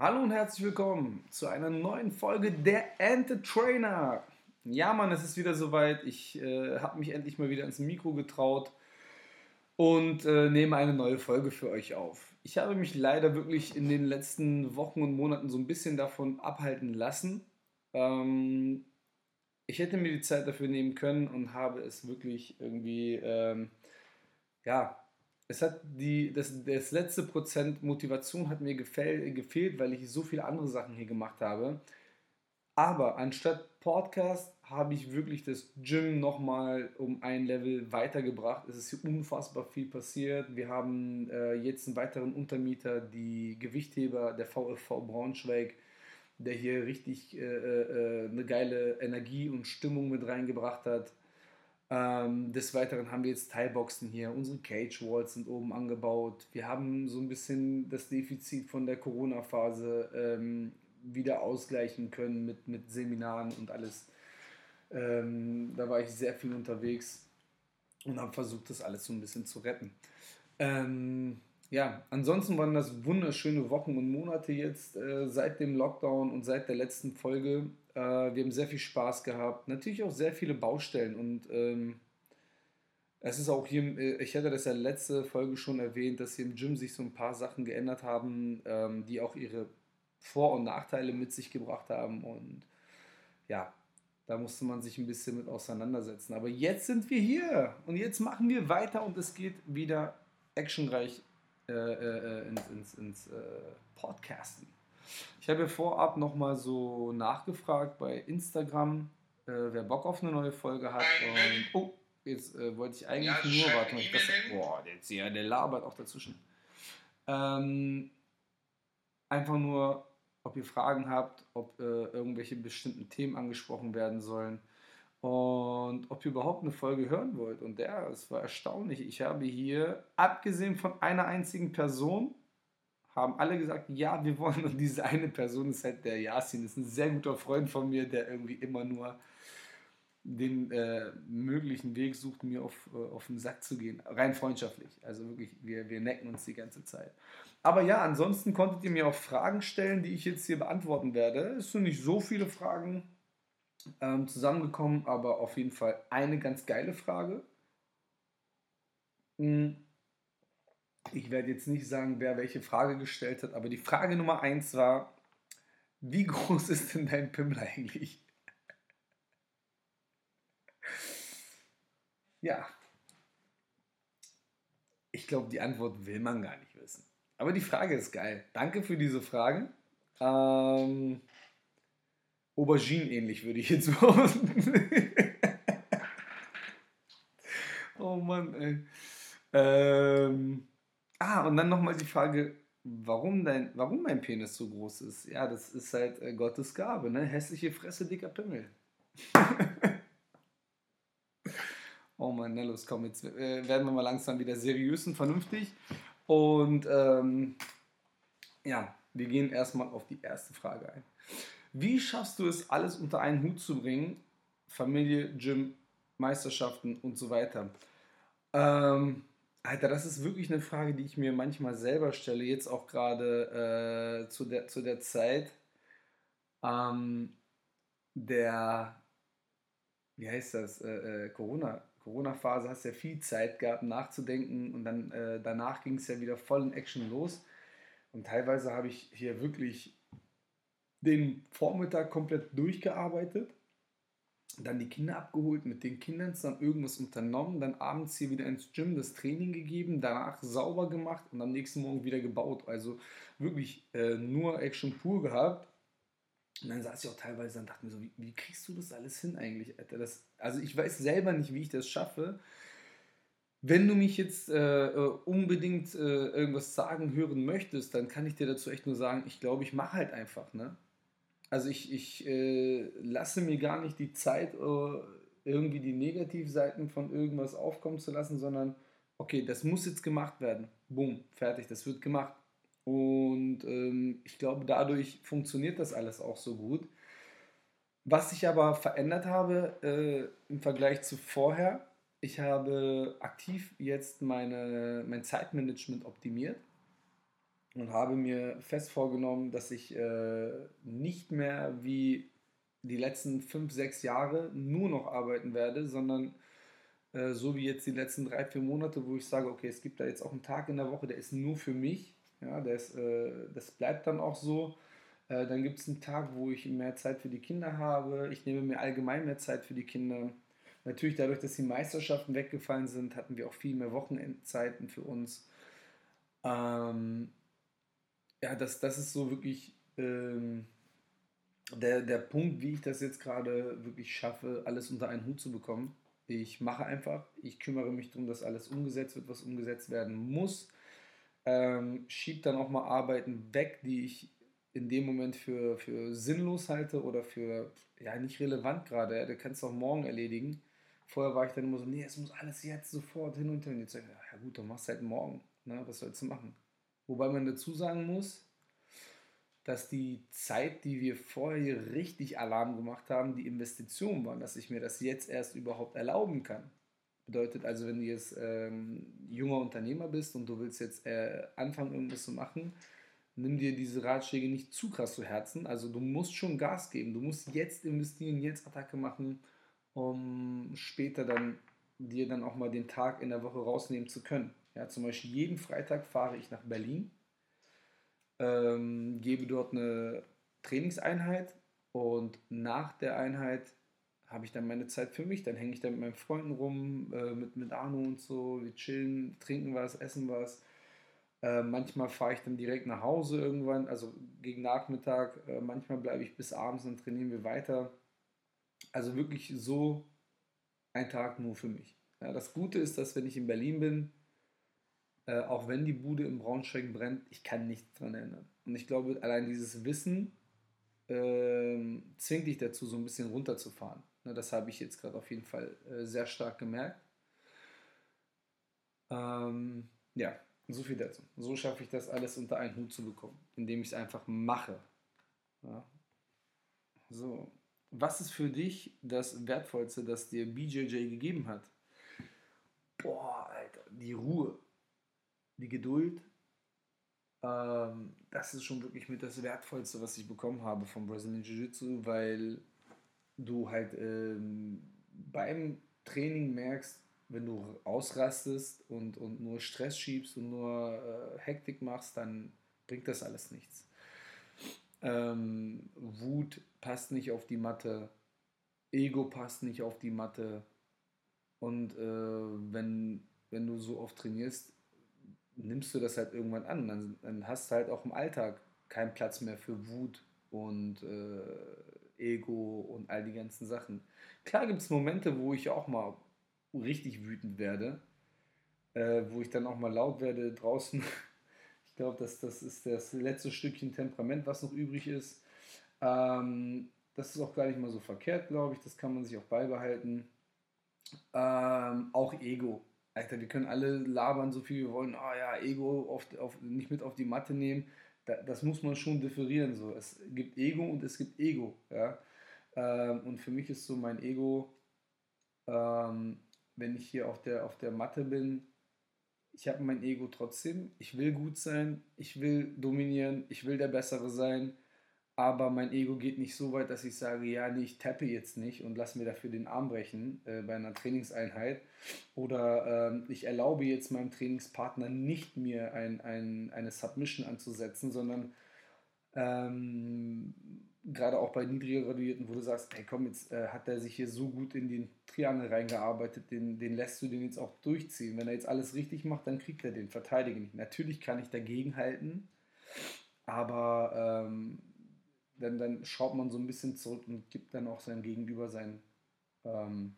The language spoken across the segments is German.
Hallo und herzlich willkommen zu einer neuen Folge der Ente Trainer. Ja, Mann, es ist wieder soweit. Ich äh, habe mich endlich mal wieder ins Mikro getraut und äh, nehme eine neue Folge für euch auf. Ich habe mich leider wirklich in den letzten Wochen und Monaten so ein bisschen davon abhalten lassen. Ähm, ich hätte mir die Zeit dafür nehmen können und habe es wirklich irgendwie, ähm, ja, es hat die, das, das letzte Prozent Motivation hat mir gefäll, gefehlt, weil ich so viele andere Sachen hier gemacht habe. Aber anstatt Podcast habe ich wirklich das Gym nochmal um ein Level weitergebracht. Es ist hier unfassbar viel passiert. Wir haben äh, jetzt einen weiteren Untermieter, die Gewichtheber der VfV Braunschweig, der hier richtig äh, äh, eine geile Energie und Stimmung mit reingebracht hat. Ähm, des Weiteren haben wir jetzt Teilboxen hier, unsere Cage Walls sind oben angebaut. Wir haben so ein bisschen das Defizit von der Corona-Phase ähm, wieder ausgleichen können mit, mit Seminaren und alles. Ähm, da war ich sehr viel unterwegs und habe versucht, das alles so ein bisschen zu retten. Ähm, ja, ansonsten waren das wunderschöne Wochen und Monate jetzt äh, seit dem Lockdown und seit der letzten Folge. Äh, wir haben sehr viel Spaß gehabt. Natürlich auch sehr viele Baustellen. Und ähm, es ist auch hier, äh, ich hatte das ja letzte Folge schon erwähnt, dass hier im Gym sich so ein paar Sachen geändert haben, ähm, die auch ihre Vor- und Nachteile mit sich gebracht haben. Und ja, da musste man sich ein bisschen mit auseinandersetzen. Aber jetzt sind wir hier und jetzt machen wir weiter und es geht wieder actionreich äh, äh, äh ins, ins, ins äh, Podcasten. Ich habe vorab nochmal so nachgefragt bei Instagram, äh, wer Bock auf eine neue Folge hat. Und, oh, jetzt äh, wollte ich eigentlich ja, nur, warte mal, besser, boah, der, ja, der labert auch dazwischen. Ähm, einfach nur, ob ihr Fragen habt, ob äh, irgendwelche bestimmten Themen angesprochen werden sollen und ob ihr überhaupt eine Folge hören wollt. Und ja, es war erstaunlich. Ich habe hier, abgesehen von einer einzigen Person, haben alle gesagt, ja, wir wollen. Und diese eine Person ist halt der Yasin, ist ein sehr guter Freund von mir, der irgendwie immer nur den äh, möglichen Weg sucht, mir auf, äh, auf den Sack zu gehen. Rein freundschaftlich. Also wirklich, wir, wir necken uns die ganze Zeit. Aber ja, ansonsten konntet ihr mir auch Fragen stellen, die ich jetzt hier beantworten werde. Es sind nicht so viele Fragen ähm, zusammengekommen, aber auf jeden Fall eine ganz geile Frage. Hm ich werde jetzt nicht sagen, wer welche Frage gestellt hat, aber die Frage Nummer eins war, wie groß ist denn dein Pimmel eigentlich? Ja. Ich glaube, die Antwort will man gar nicht wissen. Aber die Frage ist geil. Danke für diese Frage. Ähm, Aubergine ähnlich würde ich jetzt behaupten. oh Mann, ey. Ähm, Ah, und dann nochmal die Frage, warum, dein, warum mein Penis so groß ist. Ja, das ist halt äh, Gottes Gabe, ne? Hässliche Fresse, dicker Pimmel. oh Mann, na los, komm, jetzt äh, werden wir mal langsam wieder seriös und vernünftig. Und ähm, ja, wir gehen erstmal auf die erste Frage ein. Wie schaffst du es, alles unter einen Hut zu bringen? Familie, Gym, Meisterschaften und so weiter. Ähm, Alter, das ist wirklich eine Frage, die ich mir manchmal selber stelle, jetzt auch gerade äh, zu, der, zu der Zeit ähm, der, wie heißt das, äh, äh, Corona, Corona-Phase, hast ja viel Zeit gehabt nachzudenken und dann äh, danach ging es ja wieder voll in Action los. Und teilweise habe ich hier wirklich den Vormittag komplett durchgearbeitet dann die Kinder abgeholt, mit den Kindern dann irgendwas unternommen, dann abends hier wieder ins Gym das Training gegeben, danach sauber gemacht und am nächsten Morgen wieder gebaut. Also wirklich äh, nur Action pur gehabt. Und dann saß ich auch teilweise und dachte mir so, wie, wie kriegst du das alles hin eigentlich, Alter? Das, also ich weiß selber nicht, wie ich das schaffe. Wenn du mich jetzt äh, äh unbedingt äh, irgendwas sagen hören möchtest, dann kann ich dir dazu echt nur sagen, ich glaube, ich mache halt einfach, ne? Also ich, ich äh, lasse mir gar nicht die Zeit, äh, irgendwie die Negativseiten von irgendwas aufkommen zu lassen, sondern okay, das muss jetzt gemacht werden. Boom, fertig, das wird gemacht. Und ähm, ich glaube, dadurch funktioniert das alles auch so gut. Was ich aber verändert habe äh, im Vergleich zu vorher, ich habe aktiv jetzt meine, mein Zeitmanagement optimiert. Und habe mir fest vorgenommen, dass ich äh, nicht mehr wie die letzten fünf, sechs Jahre nur noch arbeiten werde, sondern äh, so wie jetzt die letzten drei, vier Monate, wo ich sage, okay, es gibt da jetzt auch einen Tag in der Woche, der ist nur für mich. Ja, der ist, äh, das bleibt dann auch so. Äh, dann gibt es einen Tag, wo ich mehr Zeit für die Kinder habe. Ich nehme mir allgemein mehr Zeit für die Kinder. Natürlich dadurch, dass die Meisterschaften weggefallen sind, hatten wir auch viel mehr Wochenendzeiten für uns. Ähm, ja, das, das ist so wirklich ähm, der, der Punkt, wie ich das jetzt gerade wirklich schaffe, alles unter einen Hut zu bekommen. Ich mache einfach, ich kümmere mich darum, dass alles umgesetzt wird, was umgesetzt werden muss. Ähm, schiebe dann auch mal Arbeiten weg, die ich in dem Moment für, für sinnlos halte oder für ja nicht relevant gerade. Ja, du kannst auch morgen erledigen. Vorher war ich dann immer so, nee, es muss alles jetzt sofort hin und her. Und jetzt sage ich, ja gut, dann machst du halt morgen. Ne? Was sollst du machen? Wobei man dazu sagen muss, dass die Zeit, die wir vorher hier richtig Alarm gemacht haben, die Investition waren, dass ich mir das jetzt erst überhaupt erlauben kann. Bedeutet also, wenn du jetzt ähm, junger Unternehmer bist und du willst jetzt äh, anfangen, irgendwas zu machen, nimm dir diese Ratschläge nicht zu krass zu Herzen. Also du musst schon Gas geben. Du musst jetzt investieren, jetzt Attacke machen, um später dann dir dann auch mal den Tag in der Woche rausnehmen zu können. Ja, zum Beispiel jeden Freitag fahre ich nach Berlin ähm, gebe dort eine Trainingseinheit und nach der Einheit habe ich dann meine Zeit für mich. Dann hänge ich da mit meinen Freunden rum, äh, mit, mit Arno und so. Wir chillen, trinken was, essen was. Äh, manchmal fahre ich dann direkt nach Hause irgendwann, also gegen Nachmittag. Äh, manchmal bleibe ich bis abends und trainieren wir weiter. Also wirklich so ein Tag nur für mich. Ja, das Gute ist, dass wenn ich in Berlin bin, äh, auch wenn die Bude im Braunschweig brennt, ich kann nichts dran ändern. Und ich glaube, allein dieses Wissen äh, zwingt dich dazu, so ein bisschen runterzufahren. Ne, das habe ich jetzt gerade auf jeden Fall äh, sehr stark gemerkt. Ähm, ja, so viel dazu. So schaffe ich das alles unter einen Hut zu bekommen, indem ich es einfach mache. Ja. So, was ist für dich das Wertvollste, das dir BJJ gegeben hat? Boah, Alter, die Ruhe die Geduld, ähm, das ist schon wirklich mit das Wertvollste, was ich bekommen habe vom Brazilian Jiu-Jitsu, weil du halt ähm, beim Training merkst, wenn du ausrastest und, und nur Stress schiebst und nur äh, Hektik machst, dann bringt das alles nichts. Ähm, Wut passt nicht auf die Matte, Ego passt nicht auf die Matte. Und äh, wenn, wenn du so oft trainierst, nimmst du das halt irgendwann an. Dann, dann hast du halt auch im Alltag keinen Platz mehr für Wut und äh, Ego und all die ganzen Sachen. Klar gibt es Momente, wo ich auch mal richtig wütend werde, äh, wo ich dann auch mal laut werde draußen. ich glaube, das, das ist das letzte Stückchen Temperament, was noch übrig ist. Ähm, das ist auch gar nicht mal so verkehrt, glaube ich. Das kann man sich auch beibehalten. Ähm, auch Ego. Alter, wir können alle labern, so viel wir wollen. Ah oh ja, Ego auf, auf, nicht mit auf die Matte nehmen. Da, das muss man schon differieren. So. Es gibt Ego und es gibt Ego. Ja? Ähm, und für mich ist so mein Ego, ähm, wenn ich hier auf der, auf der Matte bin, ich habe mein Ego trotzdem. Ich will gut sein, ich will dominieren, ich will der Bessere sein aber mein Ego geht nicht so weit, dass ich sage, ja, nee, ich tappe jetzt nicht und lass mir dafür den Arm brechen äh, bei einer Trainingseinheit. Oder ähm, ich erlaube jetzt meinem Trainingspartner nicht mir ein, ein, eine Submission anzusetzen, sondern ähm, gerade auch bei niedriger Graduierten, wo du sagst, hey komm, jetzt äh, hat er sich hier so gut in den Triangel reingearbeitet, den, den lässt du den jetzt auch durchziehen. Wenn er jetzt alles richtig macht, dann kriegt er den, verteidige nicht. Natürlich kann ich dagegen halten, aber ähm, dann, dann schaut man so ein bisschen zurück und gibt dann auch seinem Gegenüber sein ähm,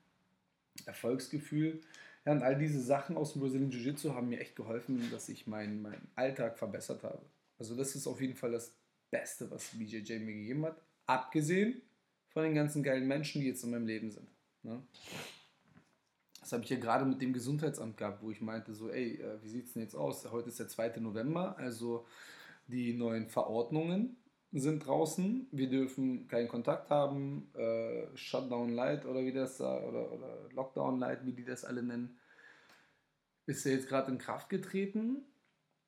Erfolgsgefühl. Ja, und all diese Sachen aus dem Brazilian Jiu-Jitsu haben mir echt geholfen, dass ich meinen mein Alltag verbessert habe. Also das ist auf jeden Fall das Beste, was BJJ mir gegeben hat. Abgesehen von den ganzen geilen Menschen, die jetzt in meinem Leben sind. Ne? Das habe ich ja gerade mit dem Gesundheitsamt gehabt, wo ich meinte so, ey, äh, wie sieht es denn jetzt aus? Heute ist der 2. November, also die neuen Verordnungen sind draußen, wir dürfen keinen Kontakt haben, äh, Shutdown Light oder wie das oder, oder Lockdown Light, wie die das alle nennen, ist ja jetzt gerade in Kraft getreten.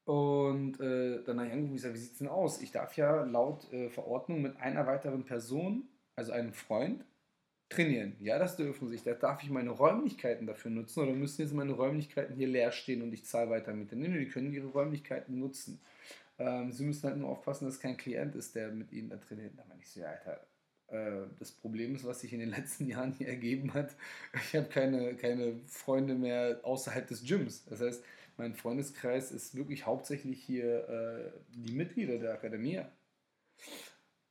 Und äh, dann habe ich angerufen, wie sieht es denn aus? Ich darf ja laut äh, Verordnung mit einer weiteren Person, also einem Freund, trainieren. Ja, das dürfen sie. Da darf ich meine Räumlichkeiten dafür nutzen oder müssen jetzt meine Räumlichkeiten hier leer stehen und ich zahle weiter mit. Nee, die können ihre Räumlichkeiten nutzen. Ähm, sie müssen halt nur aufpassen, dass kein Klient ist, der mit ihnen da trainiert. Da meine ich so, ja, Alter, äh, das Problem ist, was sich in den letzten Jahren hier ergeben hat, ich habe keine, keine Freunde mehr außerhalb des Gyms. Das heißt, mein Freundeskreis ist wirklich hauptsächlich hier äh, die Mitglieder der Akademie.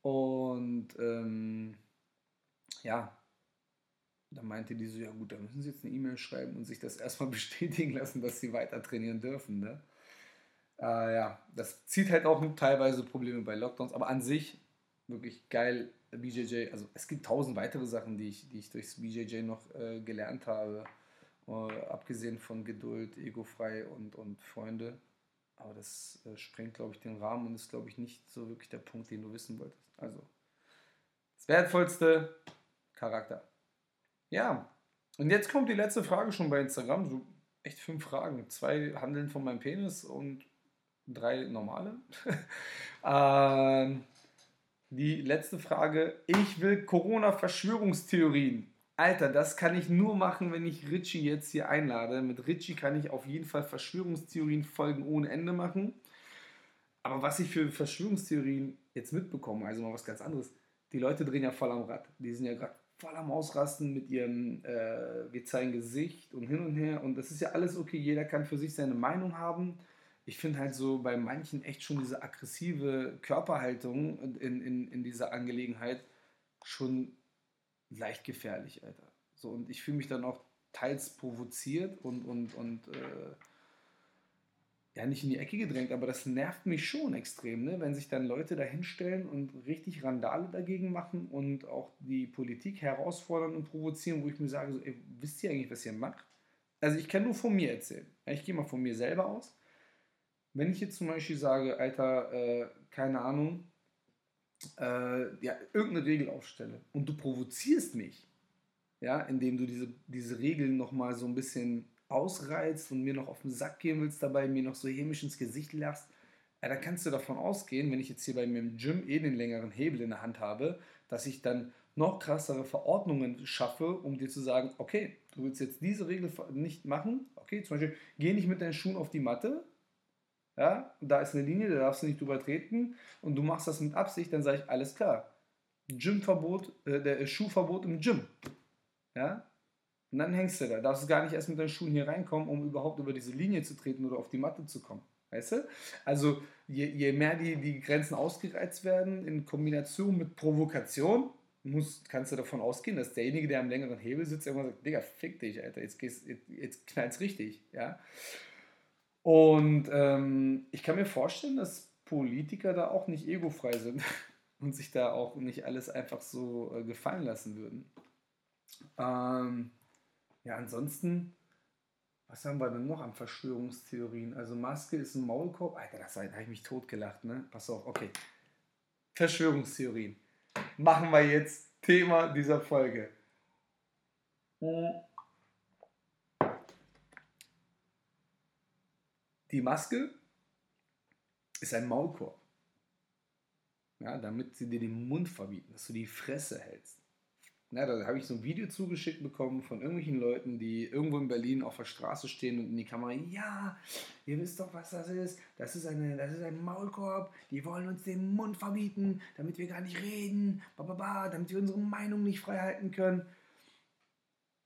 Und ähm, ja, da meinte die so, ja gut, da müssen sie jetzt eine E-Mail schreiben und sich das erstmal bestätigen lassen, dass sie weiter trainieren dürfen. Ne? Äh, ja, das zieht halt auch teilweise Probleme bei Lockdowns, aber an sich wirklich geil BJJ. Also es gibt tausend weitere Sachen, die ich, die ich durchs BJJ noch äh, gelernt habe. Uh, abgesehen von Geduld, egofrei und, und Freunde. Aber das äh, sprengt, glaube ich, den Rahmen und ist, glaube ich, nicht so wirklich der Punkt, den du wissen wolltest. Also, das Wertvollste, Charakter. Ja, und jetzt kommt die letzte Frage schon bei Instagram. So echt fünf Fragen. Zwei handeln von meinem Penis und drei normale. ähm, die letzte Frage. Ich will Corona-Verschwörungstheorien. Alter, das kann ich nur machen, wenn ich Richie jetzt hier einlade. Mit Richie kann ich auf jeden Fall Verschwörungstheorien-Folgen ohne Ende machen. Aber was ich für Verschwörungstheorien jetzt mitbekomme, also mal was ganz anderes. Die Leute drehen ja voll am Rad. Die sind ja gerade voll am Ausrasten mit ihrem, äh, wir zeigen Gesicht und hin und her. Und das ist ja alles okay. Jeder kann für sich seine Meinung haben. Ich finde halt so bei manchen echt schon diese aggressive Körperhaltung in, in, in dieser Angelegenheit schon leicht gefährlich, Alter. So, und ich fühle mich dann auch teils provoziert und, und, und äh, ja, nicht in die Ecke gedrängt, aber das nervt mich schon extrem, ne? wenn sich dann Leute da hinstellen und richtig Randale dagegen machen und auch die Politik herausfordern und provozieren, wo ich mir sage, so, ey, wisst ihr eigentlich, was ihr macht? Also ich kann nur von mir erzählen. Ich gehe mal von mir selber aus. Wenn ich jetzt zum Beispiel sage, Alter, äh, keine Ahnung, äh, ja, irgendeine Regel aufstelle und du provozierst mich, ja, indem du diese, diese Regeln nochmal so ein bisschen ausreizt und mir noch auf den Sack gehen willst dabei, mir noch so hämisch ins Gesicht lachst, ja, dann kannst du davon ausgehen, wenn ich jetzt hier bei mir im Gym eh den längeren Hebel in der Hand habe, dass ich dann noch krassere Verordnungen schaffe, um dir zu sagen, okay, du willst jetzt diese Regel nicht machen, okay, zum Beispiel, geh nicht mit deinen Schuhen auf die Matte, ja, da ist eine Linie, da darfst du nicht drüber treten und du machst das mit Absicht, dann sage ich, alles klar. Gymverbot, äh, der Schuhverbot im Gym. Ja? Und dann hängst du da. Darfst gar nicht erst mit deinen Schuhen hier reinkommen, um überhaupt über diese Linie zu treten oder auf die Matte zu kommen. Weißt du? Also je, je mehr die, die Grenzen ausgereizt werden, in Kombination mit Provokation, muss, kannst du davon ausgehen, dass derjenige, der am längeren Hebel sitzt, irgendwann sagt, Digga, fick dich, Alter, jetzt, jetzt, jetzt knallt's richtig. Ja? Und ähm, ich kann mir vorstellen, dass Politiker da auch nicht egofrei sind und sich da auch nicht alles einfach so äh, gefallen lassen würden. Ähm, ja, ansonsten, was haben wir denn noch an Verschwörungstheorien? Also Maske ist ein Maulkorb. Alter, das da habe ich mich totgelacht, ne? Pass auf, okay. Verschwörungstheorien. Machen wir jetzt Thema dieser Folge. Hm. Die Maske ist ein Maulkorb. Ja, damit sie dir den Mund verbieten, dass du die Fresse hältst. Ja, da habe ich so ein Video zugeschickt bekommen von irgendwelchen Leuten, die irgendwo in Berlin auf der Straße stehen und in die Kamera, ja, ihr wisst doch, was das ist. Das ist, eine, das ist ein Maulkorb, die wollen uns den Mund verbieten, damit wir gar nicht reden, ba, damit wir unsere Meinung nicht frei halten können.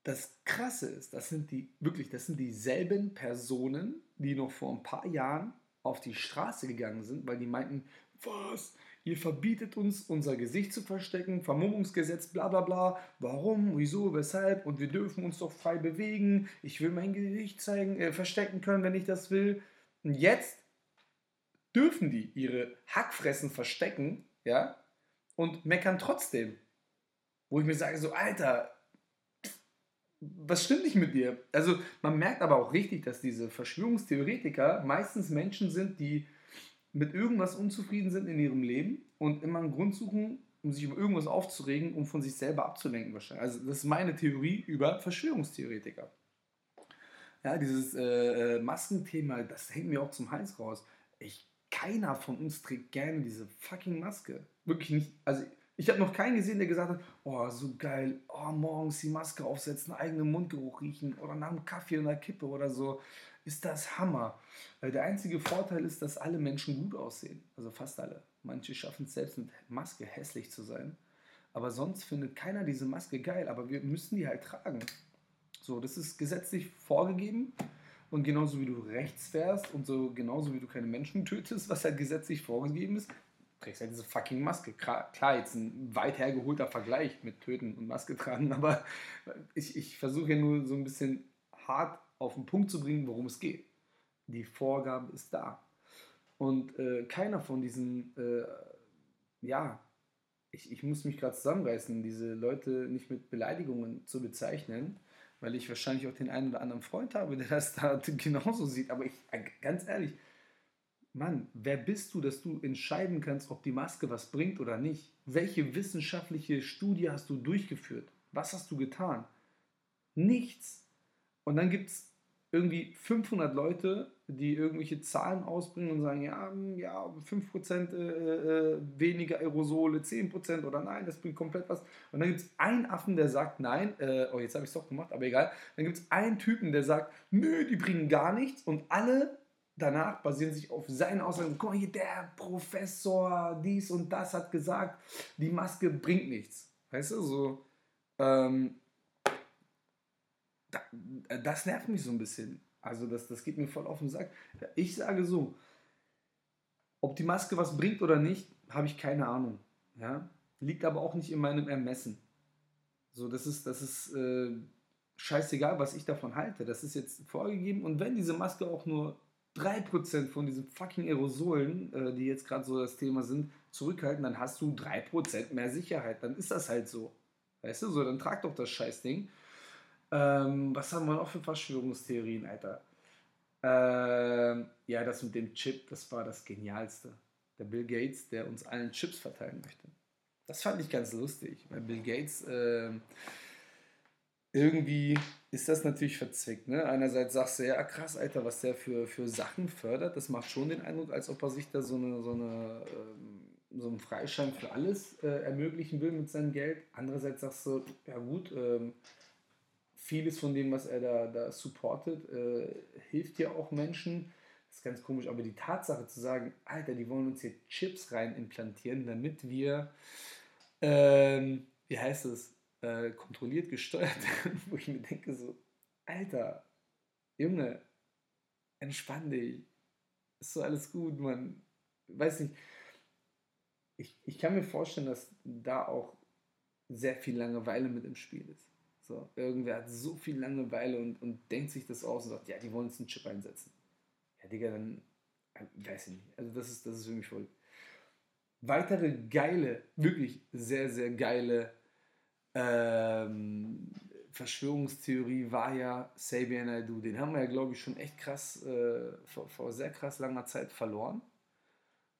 Das Krasse ist, das sind die, wirklich, das sind dieselben Personen, die noch vor ein paar Jahren auf die Straße gegangen sind, weil die meinten, was, ihr verbietet uns, unser Gesicht zu verstecken, Vermummungsgesetz, bla bla bla, warum, wieso, weshalb? Und wir dürfen uns doch frei bewegen, ich will mein Gesicht zeigen, äh, verstecken können, wenn ich das will. Und jetzt dürfen die ihre Hackfressen verstecken, ja, und meckern trotzdem. Wo ich mir sage, so, Alter, was stimmt nicht mit dir? Also man merkt aber auch richtig, dass diese Verschwörungstheoretiker meistens Menschen sind, die mit irgendwas unzufrieden sind in ihrem Leben und immer einen Grund suchen, um sich über irgendwas aufzuregen, um von sich selber abzulenken wahrscheinlich. Also das ist meine Theorie über Verschwörungstheoretiker. Ja, dieses äh, äh Maskenthema, das hängt mir auch zum Hals raus. Ich, keiner von uns trägt gerne diese fucking Maske. Wirklich nicht. Also ich habe noch keinen gesehen, der gesagt hat, oh, so geil, oh, morgens die Maske aufsetzen, eigenen Mundgeruch riechen oder nach einem Kaffee oder einer Kippe oder so. Ist das Hammer. Der einzige Vorteil ist, dass alle Menschen gut aussehen. Also fast alle. Manche schaffen es selbst mit Maske hässlich zu sein. Aber sonst findet keiner diese Maske geil. Aber wir müssen die halt tragen. So, das ist gesetzlich vorgegeben. Und genauso wie du rechts fährst und so genauso wie du keine Menschen tötest, was halt gesetzlich vorgegeben ist, trägst halt diese fucking Maske. Klar, jetzt ein weit hergeholter Vergleich mit Töten und Maske tragen, aber ich, ich versuche ja nur so ein bisschen hart auf den Punkt zu bringen, worum es geht. Die Vorgabe ist da. Und äh, keiner von diesen, äh, ja, ich, ich muss mich gerade zusammenreißen, diese Leute nicht mit Beleidigungen zu bezeichnen, weil ich wahrscheinlich auch den einen oder anderen Freund habe, der das da genauso sieht. Aber ich, ganz ehrlich, Mann, wer bist du, dass du entscheiden kannst, ob die Maske was bringt oder nicht? Welche wissenschaftliche Studie hast du durchgeführt? Was hast du getan? Nichts. Und dann gibt es irgendwie 500 Leute, die irgendwelche Zahlen ausbringen und sagen, ja, hm, ja 5% äh, äh, weniger Aerosole, 10% oder nein, das bringt komplett was. Und dann gibt es einen Affen, der sagt, nein, äh, oh, jetzt habe ich es doch gemacht, aber egal. Dann gibt es einen Typen, der sagt, nö, die bringen gar nichts. Und alle danach basieren sich auf seinen Aussagen. Guck mal hier, der Professor, dies und das hat gesagt, die Maske bringt nichts. Weißt du, so. Ähm, das nervt mich so ein bisschen. Also das, das geht mir voll auf den Sack. Ich sage so, ob die Maske was bringt oder nicht, habe ich keine Ahnung. Ja? Liegt aber auch nicht in meinem Ermessen. So, das ist, das ist äh, scheißegal, was ich davon halte. Das ist jetzt vorgegeben. Und wenn diese Maske auch nur 3% von diesen fucking Aerosolen, äh, die jetzt gerade so das Thema sind, zurückhalten, dann hast du 3% mehr Sicherheit. Dann ist das halt so. Weißt du, so, dann trag doch das Scheißding. Ähm, was haben wir noch für Verschwörungstheorien, Alter? Ähm, ja, das mit dem Chip, das war das Genialste. Der Bill Gates, der uns allen Chips verteilen möchte. Das fand ich ganz lustig, weil Bill Gates äh, irgendwie ist das natürlich verzwickt. Ne? Einerseits sagst du, ja krass, Alter, was der für, für Sachen fördert, das macht schon den Eindruck, als ob er sich da so, eine, so, eine, ähm, so einen Freischein für alles äh, ermöglichen will mit seinem Geld. Andererseits sagst du, ja gut, ähm, vieles von dem, was er da, da supportet, äh, hilft ja auch Menschen. Das ist ganz komisch, aber die Tatsache zu sagen, Alter, die wollen uns hier Chips rein implantieren, damit wir, ähm, wie heißt es, äh, kontrolliert gesteuert werden, wo ich mir denke so, Alter, Junge, entspann dich, ist so alles gut, man, weiß nicht, ich, ich kann mir vorstellen, dass da auch sehr viel Langeweile mit im Spiel ist. So, irgendwer hat so viel Langeweile und, und denkt sich das aus und sagt, ja, die wollen jetzt einen Chip einsetzen. Ja, Digga, dann äh, weiß ich nicht. Also das ist, das ist für mich voll. Weitere geile, wirklich sehr, sehr geile ähm, Verschwörungstheorie war ja Xavier Naidoo. Den haben wir ja, glaube ich, schon echt krass, äh, vor, vor sehr krass langer Zeit verloren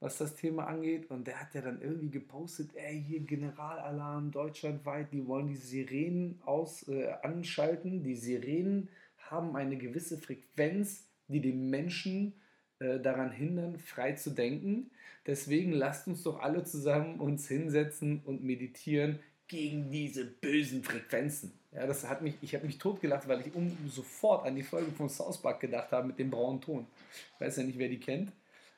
was das Thema angeht. Und der hat ja dann irgendwie gepostet, ey, hier Generalalarm deutschlandweit, die wollen die Sirenen aus, äh, anschalten. Die Sirenen haben eine gewisse Frequenz, die den Menschen äh, daran hindern, frei zu denken. Deswegen lasst uns doch alle zusammen uns hinsetzen und meditieren gegen diese bösen Frequenzen. Ja, das hat mich, ich habe mich totgelacht, weil ich um, sofort an die Folge von South Park gedacht habe mit dem braunen Ton. Ich weiß ja nicht, wer die kennt.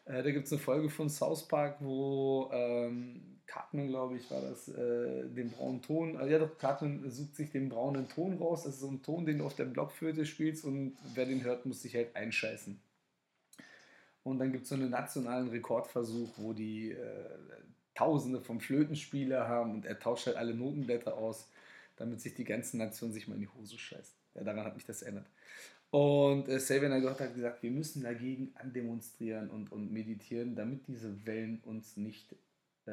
Äh, da gibt es eine Folge von South Park, wo ähm, Cartman, glaube ich, war das, äh, den braunen Ton, also ja doch, Cartman sucht sich den braunen Ton raus. Das ist so ein Ton, den du auf der Blockflöte spielst und wer den hört, muss sich halt einscheißen. Und dann gibt es so einen nationalen Rekordversuch, wo die äh, Tausende von Flötenspieler haben und er tauscht halt alle Notenblätter aus, damit sich die ganze Nation sich mal in die Hose scheißt. Ja, daran hat mich das erinnert. Und äh, Naidoo hat gesagt, wir müssen dagegen andemonstrieren und, und meditieren, damit diese Wellen uns nicht äh,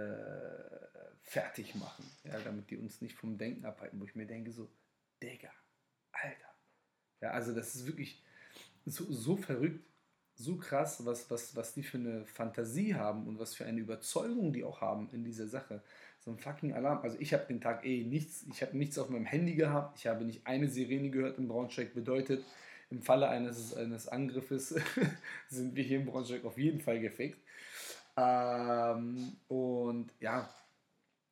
fertig machen. Ja, damit die uns nicht vom Denken abhalten, wo ich mir denke, so, Digga, Alter. Ja, also das ist wirklich so, so verrückt, so krass, was, was, was die für eine Fantasie haben und was für eine Überzeugung die auch haben in dieser Sache. So ein fucking Alarm. Also ich habe den Tag eh nichts, ich habe nichts auf meinem Handy gehabt, ich habe nicht eine Sirene gehört in Braunschweig, bedeutet, im Falle eines, eines Angriffes sind wir hier in Braunschweig auf jeden Fall gefickt. Ähm, und ja,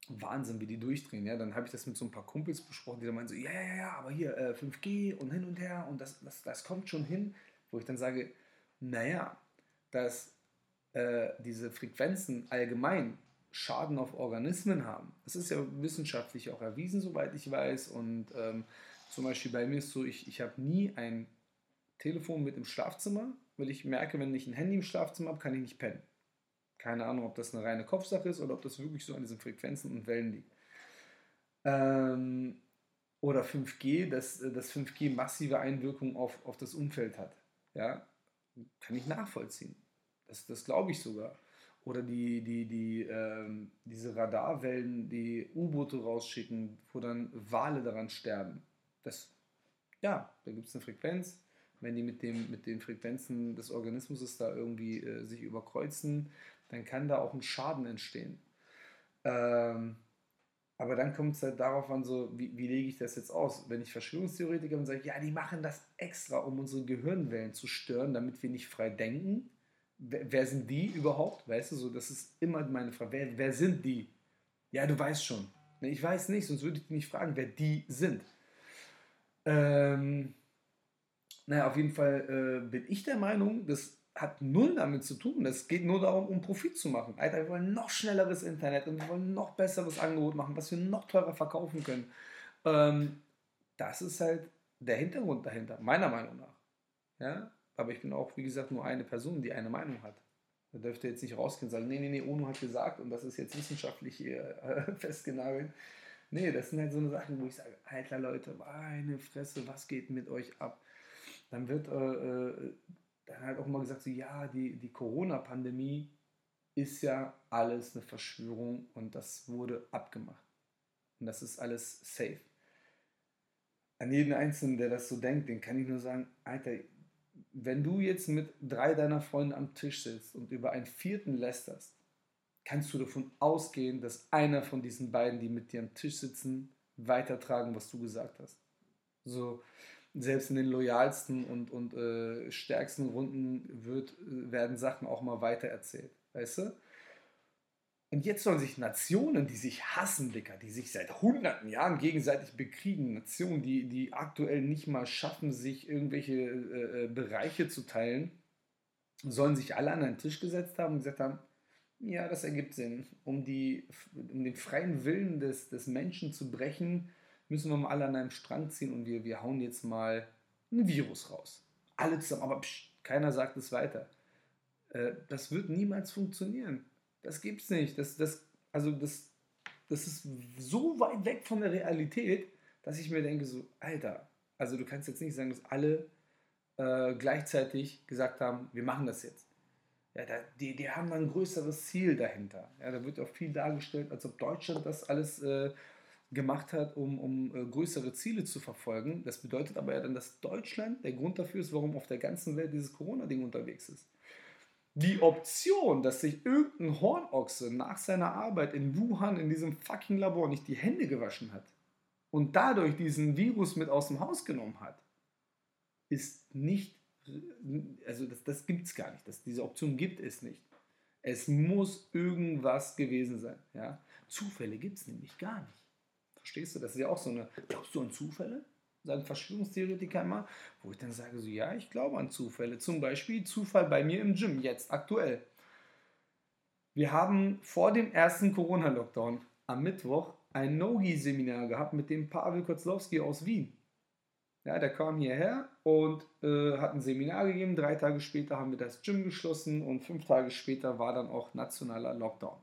Wahnsinn, wie die durchdrehen. Ja, dann habe ich das mit so ein paar Kumpels besprochen, die dann meinen so, ja, ja, ja, aber hier äh, 5G und hin und her und das, das, das kommt schon hin. Wo ich dann sage, naja, dass äh, diese Frequenzen allgemein Schaden auf Organismen haben. Das ist ja wissenschaftlich auch erwiesen, soweit ich weiß. Und ähm, zum Beispiel bei mir ist so, ich, ich habe nie ein Telefon mit im Schlafzimmer, weil ich merke, wenn ich ein Handy im Schlafzimmer habe, kann ich nicht pennen. Keine Ahnung, ob das eine reine Kopfsache ist oder ob das wirklich so an diesen Frequenzen und Wellen liegt. Ähm, oder 5G, dass das 5G massive Einwirkungen auf, auf das Umfeld hat. Ja, kann ich nachvollziehen. Das, das glaube ich sogar. Oder die, die, die, ähm, diese Radarwellen, die U-Boote rausschicken, wo dann Wale daran sterben. Das, ja, da gibt es eine Frequenz. Wenn die mit, dem, mit den Frequenzen des Organismus da irgendwie äh, sich überkreuzen, dann kann da auch ein Schaden entstehen. Ähm, aber dann kommt es halt darauf an, so, wie, wie, lege ich das jetzt aus? Wenn ich Verschwörungstheoretiker bin, sage, ja, die machen das extra, um unsere Gehirnwellen zu stören, damit wir nicht frei denken. Wer, wer sind die überhaupt? Weißt du, so, das ist immer meine Frage. Wer, wer sind die? Ja, du weißt schon. Ne, ich weiß nicht, sonst würde ich dich nicht fragen, wer die sind. Ähm, naja, auf jeden Fall äh, bin ich der Meinung, dass hat null damit zu tun. Es geht nur darum, um Profit zu machen. Alter, wir wollen noch schnelleres Internet und wir wollen noch besseres Angebot machen, was wir noch teurer verkaufen können. Ähm, das ist halt der Hintergrund dahinter, meiner Meinung nach. Ja? Aber ich bin auch, wie gesagt, nur eine Person, die eine Meinung hat. Da dürfte jetzt nicht rausgehen und sagen, nee, nee, nee, UNO hat gesagt und das ist jetzt wissenschaftlich hier äh, festgenagelt. Nee, das sind halt so eine Sachen, wo ich sage, alter Leute, meine Fresse, was geht mit euch ab? Dann wird äh, äh dann halt auch mal gesagt, so, ja, die, die Corona-Pandemie ist ja alles eine Verschwörung und das wurde abgemacht. Und das ist alles safe. An jeden Einzelnen, der das so denkt, den kann ich nur sagen, Alter, wenn du jetzt mit drei deiner Freunde am Tisch sitzt und über einen vierten lästerst, kannst du davon ausgehen, dass einer von diesen beiden, die mit dir am Tisch sitzen, weitertragen, was du gesagt hast. So, selbst in den loyalsten und, und äh, stärksten Runden wird, werden Sachen auch mal weitererzählt. Weißt du? Und jetzt sollen sich Nationen, die sich hassen, Dicker, die sich seit hunderten Jahren gegenseitig bekriegen, Nationen, die, die aktuell nicht mal schaffen, sich irgendwelche äh, äh Bereiche zu teilen, sollen sich alle an einen Tisch gesetzt haben und gesagt haben, ja, das ergibt Sinn. Um, die, um den freien Willen des, des Menschen zu brechen, müssen wir mal alle an einem Strang ziehen und wir, wir hauen jetzt mal ein Virus raus. Alle zusammen, aber psch, keiner sagt es weiter. Äh, das wird niemals funktionieren. Das gibt's nicht. Das, das, also das, das ist so weit weg von der Realität, dass ich mir denke, so, Alter, also du kannst jetzt nicht sagen, dass alle äh, gleichzeitig gesagt haben, wir machen das jetzt. Ja, da, die, die haben ein größeres Ziel dahinter. Ja, da wird auch viel dargestellt, als ob Deutschland das alles äh, gemacht hat, um, um äh, größere Ziele zu verfolgen. Das bedeutet aber ja dann, dass Deutschland der Grund dafür ist, warum auf der ganzen Welt dieses Corona-Ding unterwegs ist. Die Option, dass sich irgendein Hornochse nach seiner Arbeit in Wuhan in diesem fucking Labor nicht die Hände gewaschen hat und dadurch diesen Virus mit aus dem Haus genommen hat, ist nicht, also das, das gibt es gar nicht. Das, diese Option gibt es nicht. Es muss irgendwas gewesen sein. Ja? Zufälle gibt es nämlich gar nicht. Verstehst du? Das ist ja auch so eine. Glaubst du an Zufälle? Sagen Verschwörungstheoretiker immer. Wo ich dann sage, so, ja, ich glaube an Zufälle. Zum Beispiel Zufall bei mir im Gym, jetzt aktuell. Wir haben vor dem ersten Corona-Lockdown am Mittwoch ein Nogi-Seminar gehabt mit dem Pavel Kozlowski aus Wien. Ja, der kam hierher und äh, hat ein Seminar gegeben. Drei Tage später haben wir das Gym geschlossen und fünf Tage später war dann auch nationaler Lockdown.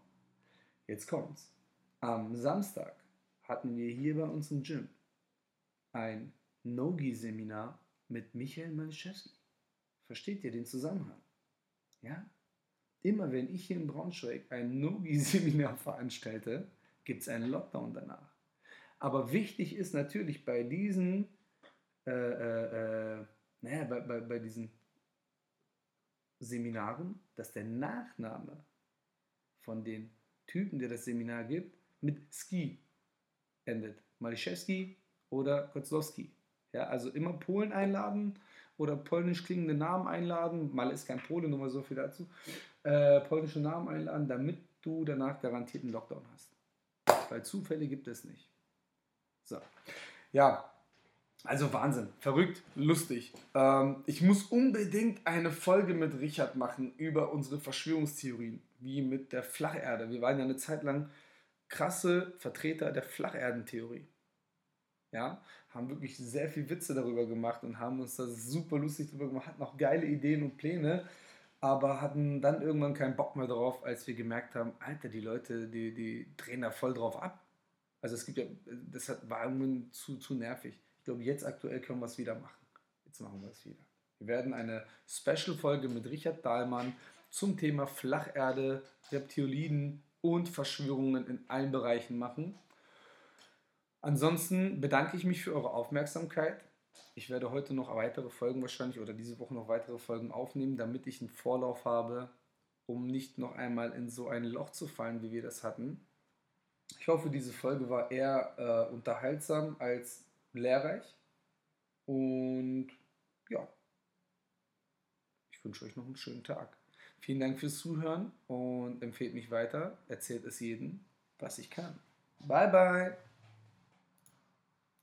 Jetzt kommt's. Am Samstag hatten wir hier bei uns im Gym ein Nogi-Seminar mit Michael Maliszewski. Versteht ihr den Zusammenhang? Ja? Immer wenn ich hier in Braunschweig ein Nogi-Seminar veranstalte, gibt es einen Lockdown danach. Aber wichtig ist natürlich bei diesen, äh, äh, äh, naja, bei, bei, bei diesen Seminaren, dass der Nachname von den Typen, der das Seminar gibt, mit Ski endet. Maliszewski oder Kozlowski. Ja, also immer Polen einladen oder polnisch klingende Namen einladen. Mal ist kein Pole, nur mal so viel dazu. Äh, polnische Namen einladen, damit du danach garantiert einen Lockdown hast. Weil Zufälle gibt es nicht. So. Ja, also Wahnsinn, verrückt, lustig. Ähm, ich muss unbedingt eine Folge mit Richard machen über unsere Verschwörungstheorien, wie mit der Flacherde. Wir waren ja eine Zeit lang krasse Vertreter der Flacherdentheorie. Ja, haben wirklich sehr viel Witze darüber gemacht und haben uns da super lustig darüber gemacht, hatten auch geile Ideen und Pläne, aber hatten dann irgendwann keinen Bock mehr drauf, als wir gemerkt haben, Alter, die Leute, die, die drehen da voll drauf ab. Also es gibt ja, das war irgendwann zu, zu nervig. Ich glaube, jetzt aktuell können wir es wieder machen. Jetzt machen wir es wieder. Wir werden eine Special-Folge mit Richard Dahlmann zum Thema Flacherde, Reptiliden und Verschwörungen in allen Bereichen machen. Ansonsten bedanke ich mich für eure Aufmerksamkeit. Ich werde heute noch weitere Folgen wahrscheinlich oder diese Woche noch weitere Folgen aufnehmen, damit ich einen Vorlauf habe, um nicht noch einmal in so ein Loch zu fallen, wie wir das hatten. Ich hoffe, diese Folge war eher äh, unterhaltsam als lehrreich. Und ja, ich wünsche euch noch einen schönen Tag. Vielen Dank fürs Zuhören und empfehlt mich weiter. Erzählt es jedem, was ich kann. Bye, bye.